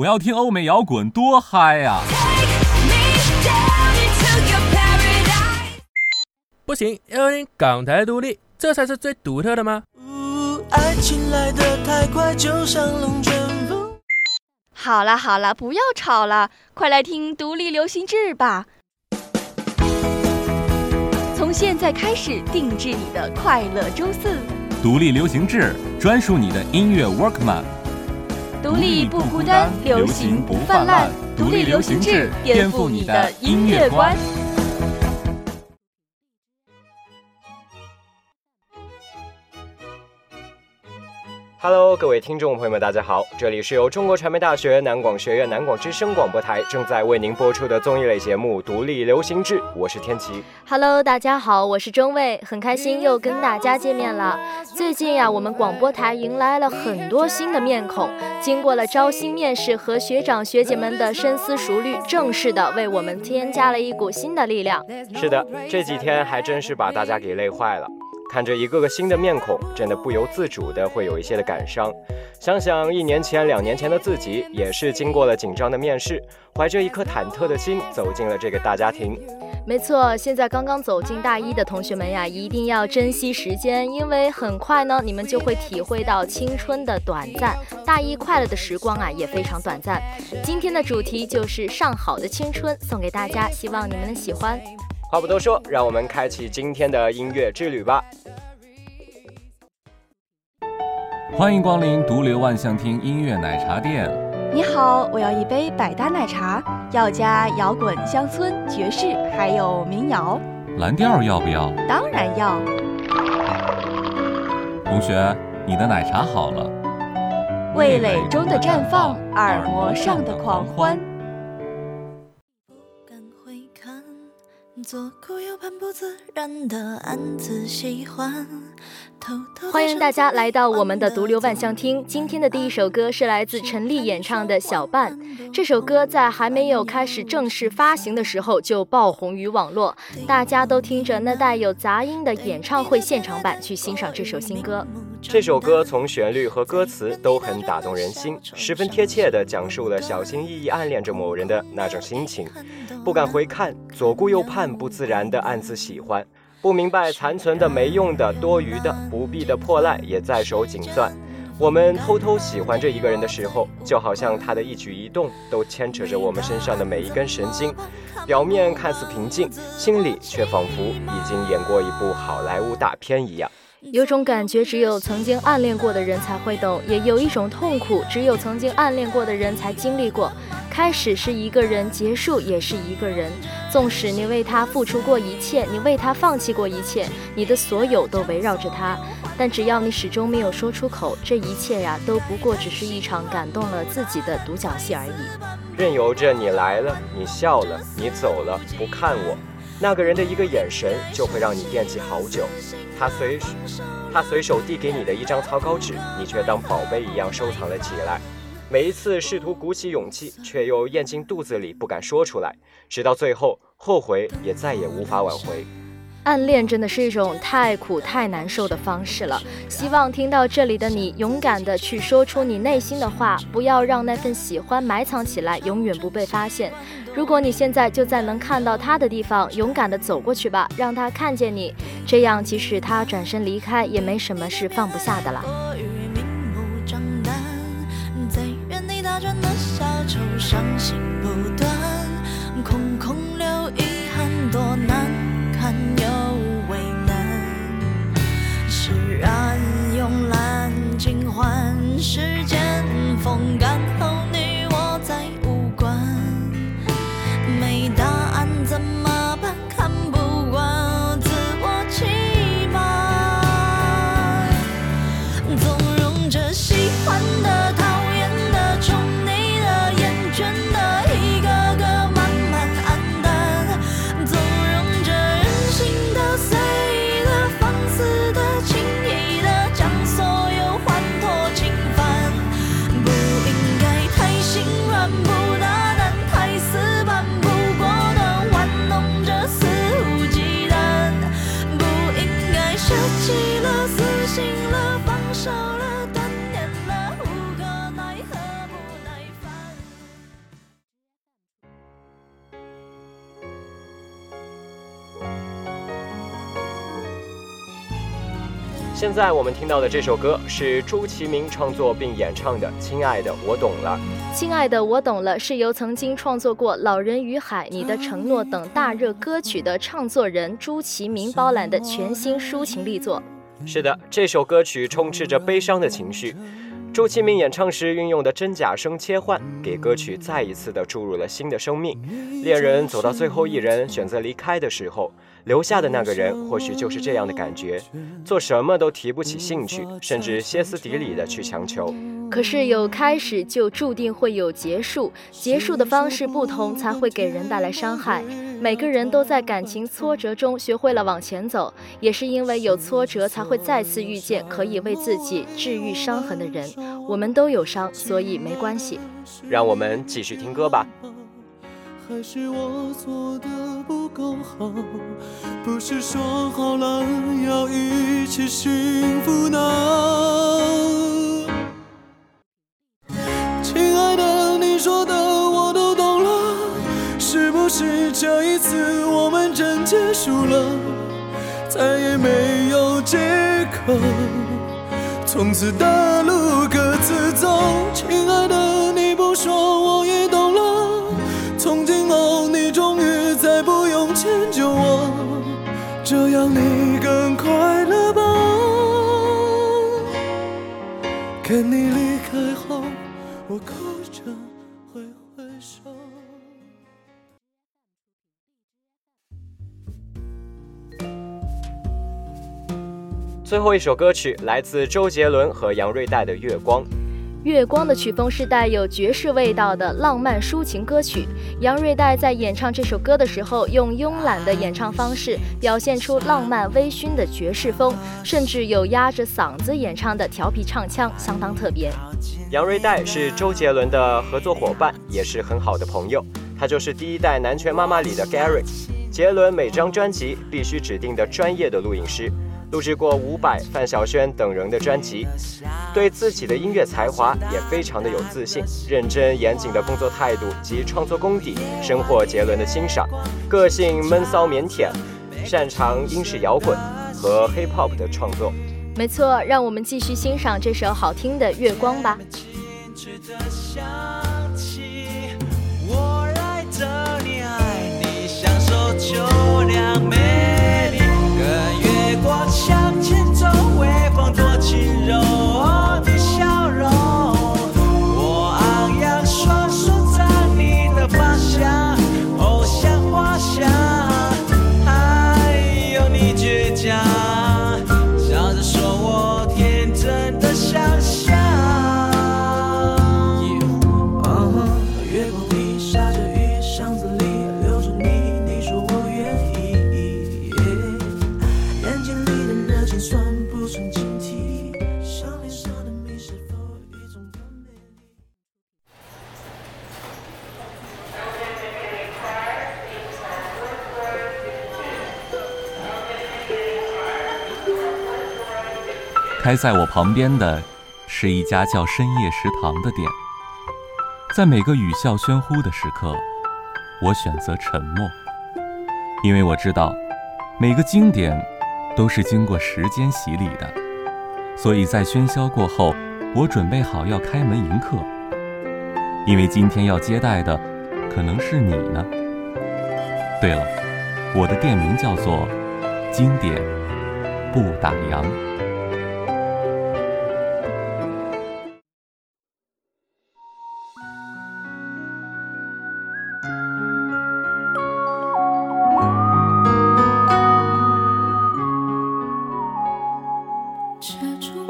我要听欧美摇滚，多嗨呀！不行，要听港台独立，这才是最独特的吗？爱情来得太快，就像龙卷风。好了好了，不要吵了，快来听独立流行志吧。从现在开始，定制你的快乐周四。独立流行志，专属你的音乐 Workman。独立不孤单，流行不泛滥。独立流行志，颠覆你的音乐观。Hello，各位听众朋友们，大家好！这里是由中国传媒大学南广学院南广之声广播台正在为您播出的综艺类节目《独立流行志》，我是天琪。Hello，大家好，我是中卫，很开心又跟大家见面了。最近呀，我们广播台迎来了很多新的面孔，经过了招新面试和学长学姐们的深思熟虑，正式的为我们添加了一股新的力量。是的，这几天还真是把大家给累坏了。看着一个个新的面孔，真的不由自主的会有一些的感伤。想想一年前、两年前的自己，也是经过了紧张的面试，怀着一颗忐忑的心走进了这个大家庭。没错，现在刚刚走进大一的同学们呀，一定要珍惜时间，因为很快呢，你们就会体会到青春的短暂。大一快乐的时光啊，也非常短暂。今天的主题就是上好的青春，送给大家，希望你们能喜欢。话不多说，让我们开启今天的音乐之旅吧。欢迎光临独流万象厅音乐奶茶店。你好，我要一杯百搭奶茶，要加摇滚、乡村、爵士，还有民谣。蓝调要不要？当然要。同学，你的奶茶好了。味蕾中的绽放，耳膜上的狂欢。左顾右盼，不自然的暗自喜欢。欢迎大家来到我们的独流万象厅。今天的第一首歌是来自陈粒演唱的《小半》。这首歌在还没有开始正式发行的时候就爆红于网络，大家都听着那带有杂音的演唱会现场版去欣赏这首新歌。这首歌从旋律和歌词都很打动人心，十分贴切地讲述了小心翼翼暗恋着某人的那种心情，不敢回看，左顾右盼，不自然地暗自喜欢。不明白残存的、没用的、多余的、不必的破烂也在手紧攥。我们偷偷喜欢着一个人的时候，就好像他的一举一动都牵扯着我们身上的每一根神经。表面看似平静，心里却仿佛已经演过一部好莱坞大片一样。有种感觉，只有曾经暗恋过的人才会懂；也有一种痛苦，只有曾经暗恋过的人才经历过。开始是一个人，结束也是一个人。纵使你为他付出过一切，你为他放弃过一切，你的所有都围绕着他，但只要你始终没有说出口，这一切呀，都不过只是一场感动了自己的独角戏而已。任由着你来了，你笑了，你走了，不看我。那个人的一个眼神就会让你惦记好久。他随他随手递给你的一张草稿纸，你却当宝贝一样收藏了起来。每一次试图鼓起勇气，却又咽进肚子里，不敢说出来，直到最后后悔也再也无法挽回。暗恋真的是一种太苦太难受的方式了。希望听到这里的你，勇敢的去说出你内心的话，不要让那份喜欢埋藏起来，永远不被发现。如果你现在就在能看到他的地方，勇敢的走过去吧，让他看见你，这样即使他转身离开，也没什么是放不下的了。怎么？现在我们听到的这首歌是朱其明创作并演唱的《亲爱的，我懂了》。亲爱的，我懂了，是由曾经创作过《老人与海》《你的承诺》等大热歌曲的唱作人朱其明包揽的全新抒情力作。是的，这首歌曲充斥着悲伤的情绪。朱其明演唱时运用的真假声切换，给歌曲再一次的注入了新的生命。恋人走到最后一人选择离开的时候。留下的那个人，或许就是这样的感觉，做什么都提不起兴趣，甚至歇斯底里的去强求。可是有开始，就注定会有结束，结束的方式不同，才会给人带来伤害。每个人都在感情挫折中学会了往前走，也是因为有挫折，才会再次遇见可以为自己治愈伤痕的人。我们都有伤，所以没关系。让我们继续听歌吧。还是我做的不够好，不是说好了要一起幸福呢？亲爱的，你说的我都懂了，是不是这一次我们真结束了，再也没有借口，从此的路各自走？亲爱的，最后一首歌曲来自周杰伦和杨瑞代的《月光》。月光的曲风是带有爵士味道的浪漫抒情歌曲。杨瑞代在演唱这首歌的时候，用慵懒的演唱方式表现出浪漫微醺的爵士风，甚至有压着嗓子演唱的调皮唱腔，相当特别。杨瑞代是周杰伦的合作伙伴，也是很好的朋友。他就是第一代《南拳妈妈》里的 Gary。杰伦每张专辑必须指定的专业的录音师。录制过伍佰、范晓萱等人的专辑，对自己的音乐才华也非常的有自信，认真严谨的工作态度及创作功底深获杰伦的欣赏。个性闷骚腼腆，擅长英式摇滚和 hip hop 的创作。没错，让我们继续欣赏这首好听的《月光》吧。开在我旁边的，是一家叫深夜食堂的店。在每个语笑喧呼的时刻，我选择沉默，因为我知道，每个经典都是经过时间洗礼的。所以在喧嚣过后，我准备好要开门迎客，因为今天要接待的，可能是你呢。对了，我的店名叫做“经典不打烊”。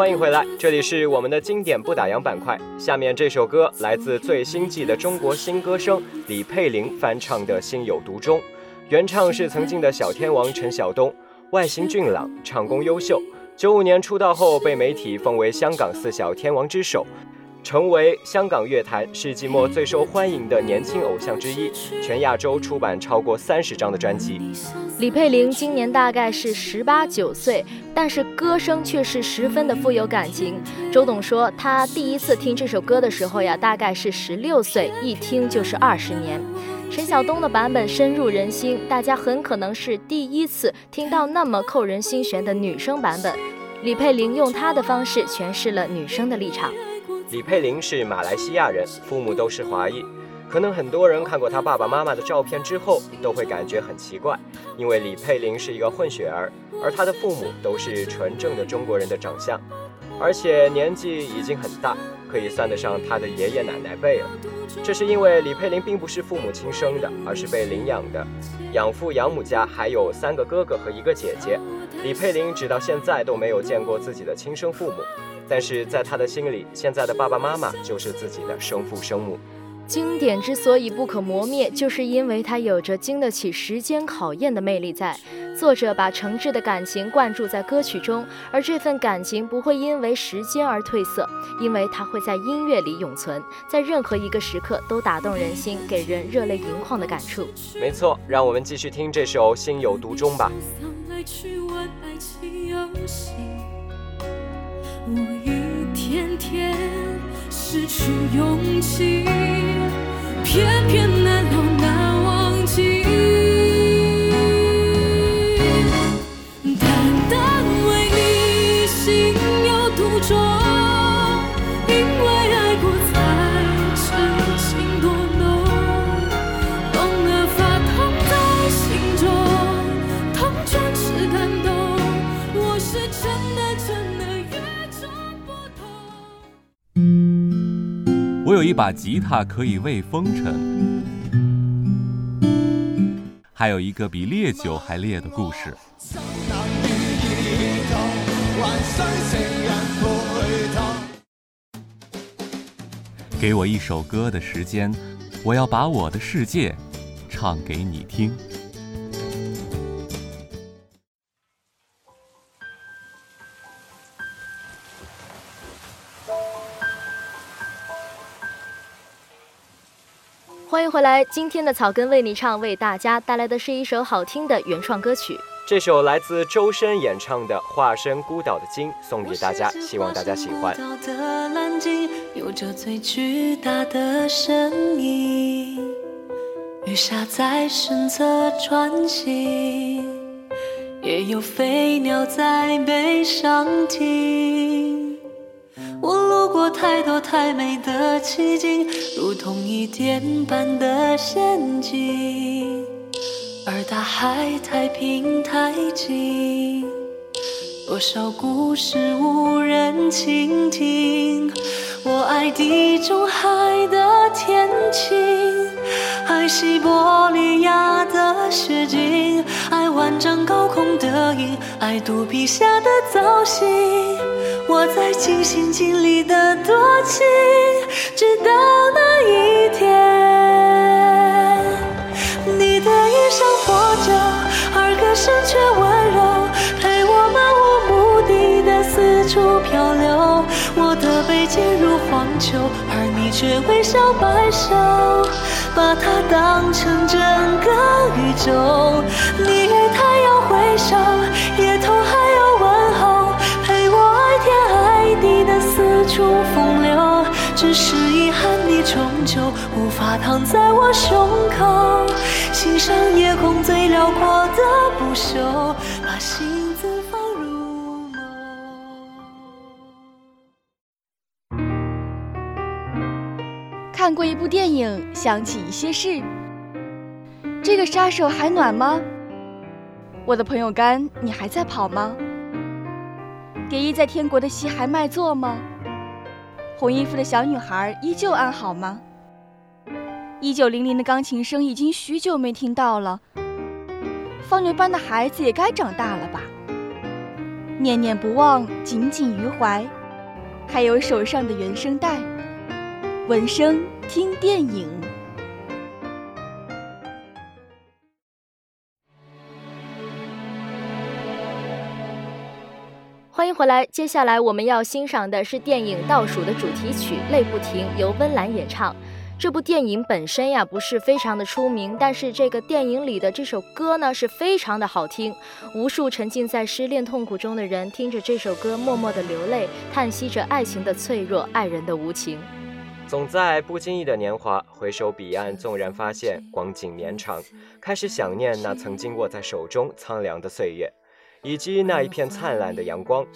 欢迎回来，这里是我们的经典不打烊板块。下面这首歌来自最新季的中国新歌声李佩玲翻唱的《心有独钟》，原唱是曾经的小天王陈晓东，外形俊朗，唱功优秀。九五年出道后被媒体封为香港四小天王之首。成为香港乐坛世纪末最受欢迎的年轻偶像之一，全亚洲出版超过三十张的专辑。李佩玲今年大概是十八九岁，但是歌声却是十分的富有感情。周董说，他第一次听这首歌的时候呀，大概是十六岁，一听就是二十年。陈晓东的版本深入人心，大家很可能是第一次听到那么扣人心弦的女生版本。李佩玲用她的方式诠释了女生的立场。李佩玲是马来西亚人，父母都是华裔。可能很多人看过她爸爸妈妈的照片之后，都会感觉很奇怪，因为李佩玲是一个混血儿，而她的父母都是纯正的中国人的长相，而且年纪已经很大，可以算得上她的爷爷奶奶辈了。这是因为李佩玲并不是父母亲生的，而是被领养的，养父养母家还有三个哥哥和一个姐姐。李佩玲直到现在都没有见过自己的亲生父母，但是在他的心里，现在的爸爸妈妈就是自己的生父生母。经典之所以不可磨灭，就是因为它有着经得起时间考验的魅力在。作者把诚挚的感情灌注在歌曲中，而这份感情不会因为时间而褪色，因为它会在音乐里永存，在任何一个时刻都打动人心，给人热泪盈眶的感触。没错，让我们继续听这首《心有独钟》吧。我一天天失去勇气。偏偏难了难忘记，把吉他可以喂风尘，还有一个比烈酒还烈的故事。给我一首歌的时间，我要把我的世界唱给你听。欢迎回来，今天的草根为你唱，为大家带来的是一首好听的原创歌曲。这首来自周深演唱的《化身孤岛的鲸》，送给大家，希望大家喜欢。有着最巨大的身影，鱼虾在身侧穿行，也有飞鸟在背上停。太多太美的奇景，如同一点般的仙境，而大海太平太静，多少故事无人倾听。我爱地中海的天晴，爱西伯利亚的雪景，爱万丈高空的鹰，爱肚皮下的藻荇。我在尽心尽力的多情，直到那一天，你的衣裳破旧，而歌声却温柔，陪我漫无目的的四处漂流。我的背脊如荒丘，而你却微笑摆首，把它当成整个宇宙。你与太无法躺在我胸口，欣赏夜空最辽阔的不朽，把心字放入眸。看过一部电影，想起一些事。这个杀手还暖吗？我的朋友干，你还在跑吗？蝶衣在天国的戏还卖座吗？红衣服的小女孩依旧安好吗？一九零零的钢琴声已经许久没听到了。放牛班的孩子也该长大了吧？念念不忘，紧紧于怀，还有手上的原声带。闻声听电影。欢迎回来，接下来我们要欣赏的是电影《倒数》的主题曲《泪不停》，由温岚演唱。这部电影本身呀不是非常的出名，但是这个电影里的这首歌呢是非常的好听。无数沉浸在失恋痛苦中的人听着这首歌，默默的流泪，叹息着爱情的脆弱，爱人的无情。总在不经意的年华，回首彼岸，纵然发现光景绵长，开始想念那曾经握在手中苍凉的岁月。以及那一片灿烂的阳光。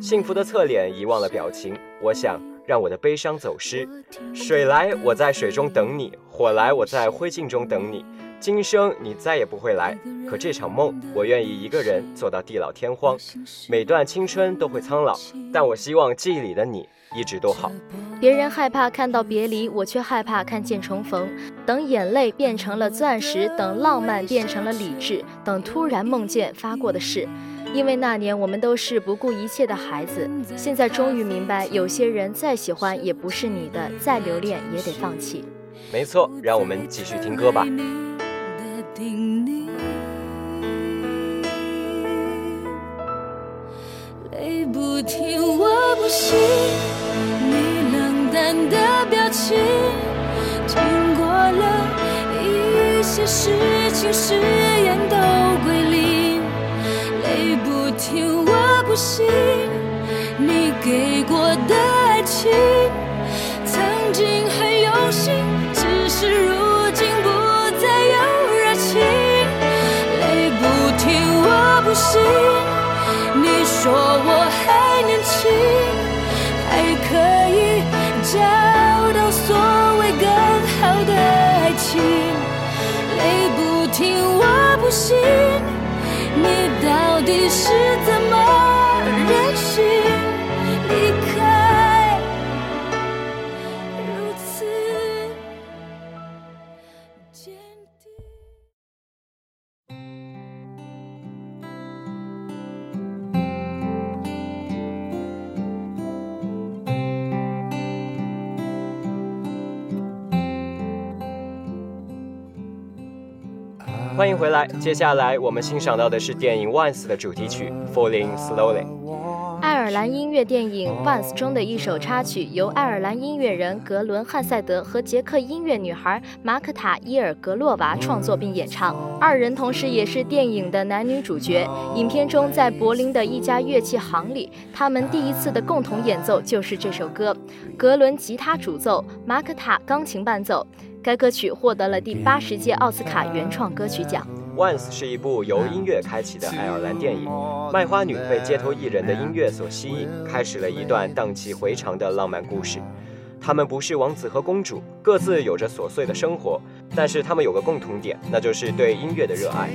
幸福的侧脸，遗忘了表情。我想让我的悲伤走失。水来，我在水中等你；火来，我在灰烬中等你。今生你再也不会来，可这场梦，我愿意一个人做到地老天荒。每段青春都会苍老，但我希望记忆里的你一直都好。别人害怕看到别离，我却害怕看见重逢。等眼泪变成了钻石，等浪漫变成了理智，等突然梦见发过的誓。因为那年我们都是不顾一切的孩子，现在终于明白，有些人再喜欢也不是你的，再留恋也得放弃。没错，让我们继续听歌吧。叮咛，泪不停，我不信你冷淡的表情。经过了一些事情，誓言都。听，我不信你给过的爱情，曾经很用心，只是如今。不再有热情。泪不停，我不信，你说我还年轻，还可以找到所谓更好的爱情。泪不停，我不信，到底是怎么回来，接下来我们欣赏到的是电影《Once》的主题曲《Falling Slowly》。爱尔兰音乐电影《Once》中的一首插曲，由爱尔兰音乐人格伦·汉塞德和捷克音乐女孩马可塔·伊尔格洛娃创作并演唱，二人同时也是电影的男女主角。影片中，在柏林的一家乐器行里，他们第一次的共同演奏就是这首歌，格伦吉他主奏，马可塔钢琴伴奏。该歌曲获得了第八十届奥斯卡原创歌曲奖。Once 是一部由音乐开启的爱尔兰电影，卖花女被街头艺人的音乐所吸引，开始了一段荡气回肠的浪漫故事。他们不是王子和公主，各自有着琐碎的生活，但是他们有个共同点，那就是对音乐的热爱。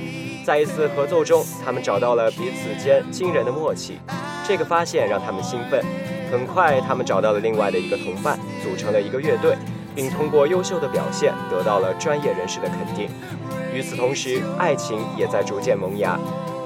在一次合奏中，他们找到了彼此间惊人的默契，这个发现让他们兴奋。很快，他们找到了另外的一个同伴，组成了一个乐队。并通过优秀的表现得到了专业人士的肯定。与此同时，爱情也在逐渐萌芽。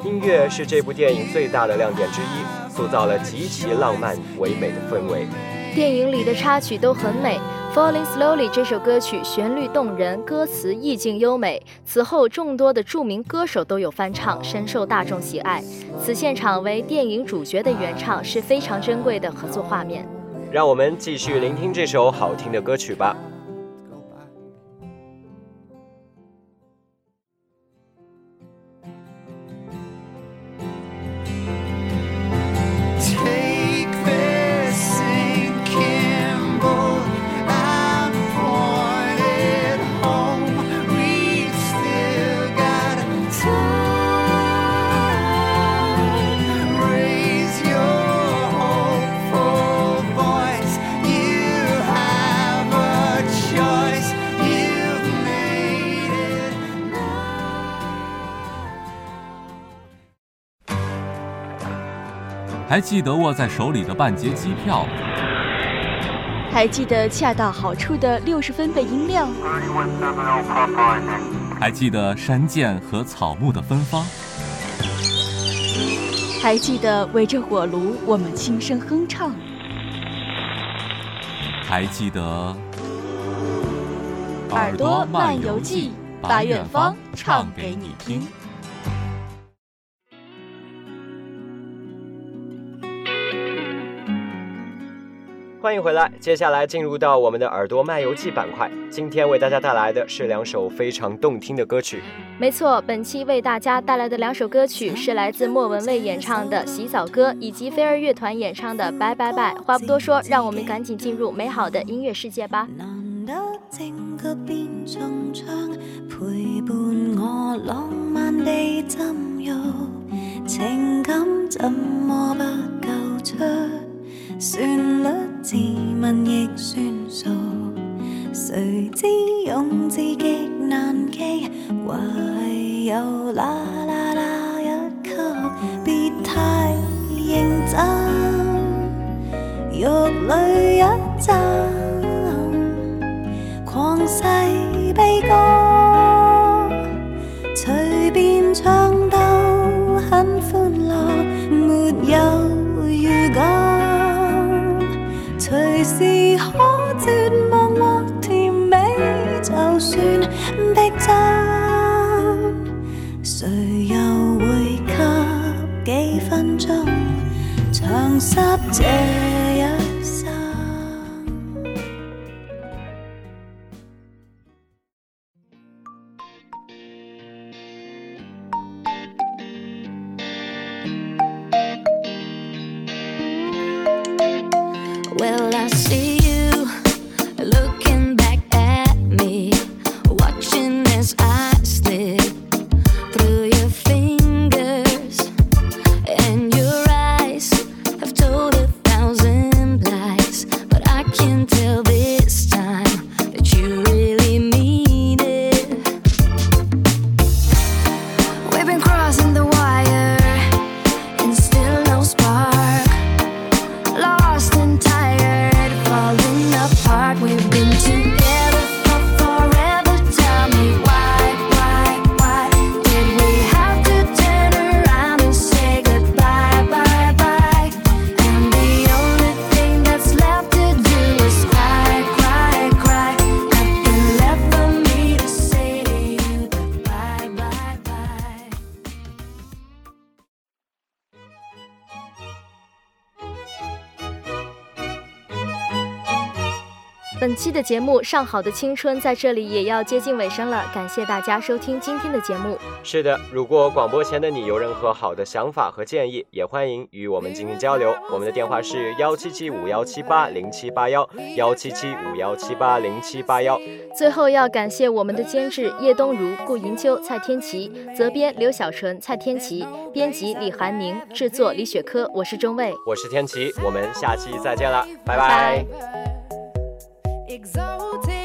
音乐是这部电影最大的亮点之一，塑造了极其浪漫唯美的氛围。电影里的插曲都很美，《Falling Slowly》这首歌曲旋律动人，歌词意境优美。此后，众多的著名歌手都有翻唱，深受大众喜爱。此现场为电影主角的原唱是非常珍贵的合作画面。让我们继续聆听这首好听的歌曲吧。还记得握在手里的半截机票？还记得恰到好处的六十分贝音量？还记得山涧和草木的芬芳？还记得围着火炉我们轻声哼唱？还记得《耳朵漫游记》，把远方唱给你听。欢迎回来，接下来进入到我们的耳朵漫游记板块。今天为大家带来的是两首非常动听的歌曲。没错，本期为大家带来的两首歌曲是来自莫文蔚演唱的《洗澡歌》，以及飞儿乐团演唱的《拜拜拜》。话不多说，让我们赶紧进入美好的音乐世界吧。情感怎么不够出？旋律自问亦算。算逼真，谁又会给几分钟长湿这本期的节目《上好的青春》在这里也要接近尾声了，感谢大家收听今天的节目。是的，如果广播前的你有任何好的想法和建议，也欢迎与我们进行交流。我们的电话是幺七七五幺七八零七八幺幺七七五幺七八零七八幺。最后要感谢我们的监制叶冬如、顾银秋、蔡天琪，责编刘小纯、蔡天琪，编辑李寒宁，制作李雪珂，我是钟卫。我是天琪，我们下期再见了，拜拜拜 exalted